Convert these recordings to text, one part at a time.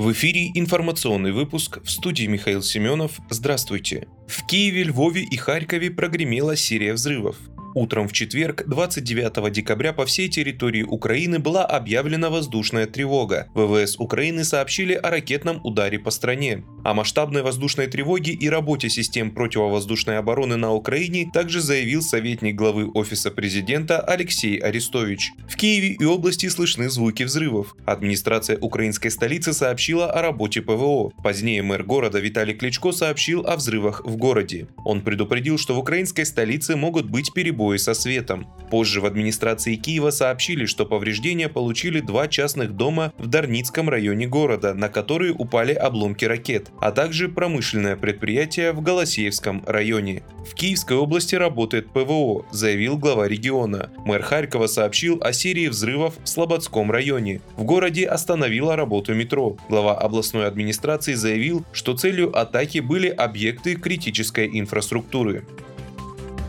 В эфире информационный выпуск в студии Михаил Семенов. Здравствуйте. В Киеве, Львове и Харькове прогремела серия взрывов. Утром в четверг, 29 декабря, по всей территории Украины была объявлена воздушная тревога. ВВС Украины сообщили о ракетном ударе по стране. О масштабной воздушной тревоге и работе систем противовоздушной обороны на Украине также заявил советник главы Офиса президента Алексей Арестович. В Киеве и области слышны звуки взрывов. Администрация украинской столицы сообщила о работе ПВО. Позднее мэр города Виталий Кличко сообщил о взрывах в городе. Он предупредил, что в украинской столице могут быть перебои перебои со светом. Позже в администрации Киева сообщили, что повреждения получили два частных дома в Дарницком районе города, на которые упали обломки ракет, а также промышленное предприятие в Голосеевском районе. В Киевской области работает ПВО, заявил глава региона. Мэр Харькова сообщил о серии взрывов в Слободском районе. В городе остановила работу метро. Глава областной администрации заявил, что целью атаки были объекты критической инфраструктуры.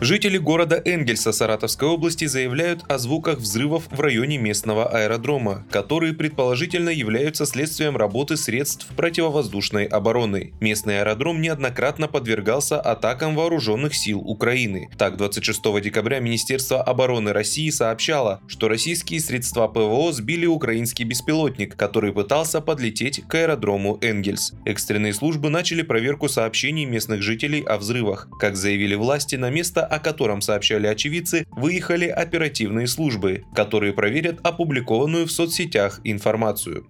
Жители города Энгельса Саратовской области заявляют о звуках взрывов в районе местного аэродрома, которые предположительно являются следствием работы средств противовоздушной обороны. Местный аэродром неоднократно подвергался атакам вооруженных сил Украины. Так, 26 декабря Министерство обороны России сообщало, что российские средства ПВО сбили украинский беспилотник, который пытался подлететь к аэродрому Энгельс. Экстренные службы начали проверку сообщений местных жителей о взрывах. Как заявили власти, на место о котором сообщали очевидцы, выехали оперативные службы, которые проверят опубликованную в соцсетях информацию.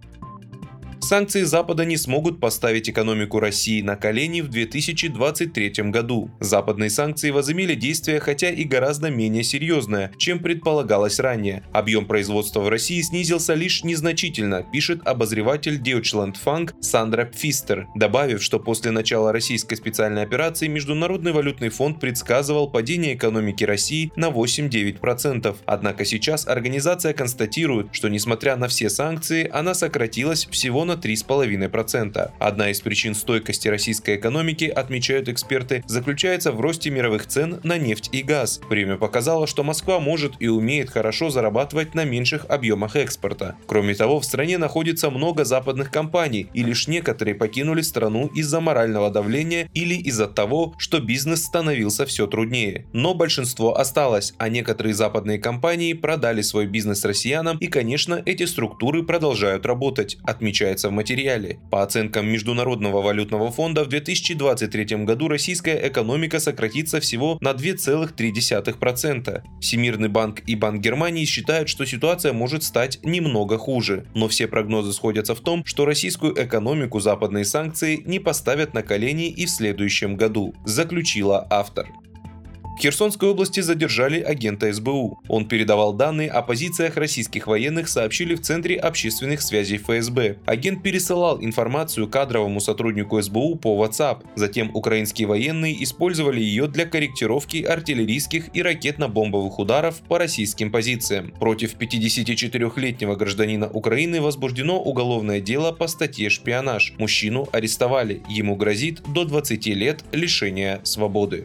Санкции Запада не смогут поставить экономику России на колени в 2023 году. Западные санкции возымели действие, хотя и гораздо менее серьезное, чем предполагалось ранее. Объем производства в России снизился лишь незначительно, пишет обозреватель Deutschland Funk Сандра Пфистер, добавив, что после начала российской специальной операции Международный валютный фонд предсказывал падение экономики России на 8-9%. Однако сейчас организация констатирует, что несмотря на все санкции, она сократилась всего на на 3,5%. Одна из причин стойкости российской экономики, отмечают эксперты, заключается в росте мировых цен на нефть и газ. Время показало, что Москва может и умеет хорошо зарабатывать на меньших объемах экспорта. Кроме того, в стране находится много западных компаний, и лишь некоторые покинули страну из-за морального давления или из-за того, что бизнес становился все труднее. Но большинство осталось, а некоторые западные компании продали свой бизнес россиянам, и, конечно, эти структуры продолжают работать, отмечается в материале. По оценкам Международного валютного фонда, в 2023 году российская экономика сократится всего на 2,3%. Всемирный банк и Банк Германии считают, что ситуация может стать немного хуже. Но все прогнозы сходятся в том, что российскую экономику западные санкции не поставят на колени и в следующем году, заключила автор. В Херсонской области задержали агента СБУ. Он передавал данные о позициях российских военных, сообщили в Центре общественных связей ФСБ. Агент пересылал информацию кадровому сотруднику СБУ по WhatsApp. Затем украинские военные использовали ее для корректировки артиллерийских и ракетно-бомбовых ударов по российским позициям. Против 54-летнего гражданина Украины возбуждено уголовное дело по статье «Шпионаж». Мужчину арестовали. Ему грозит до 20 лет лишения свободы.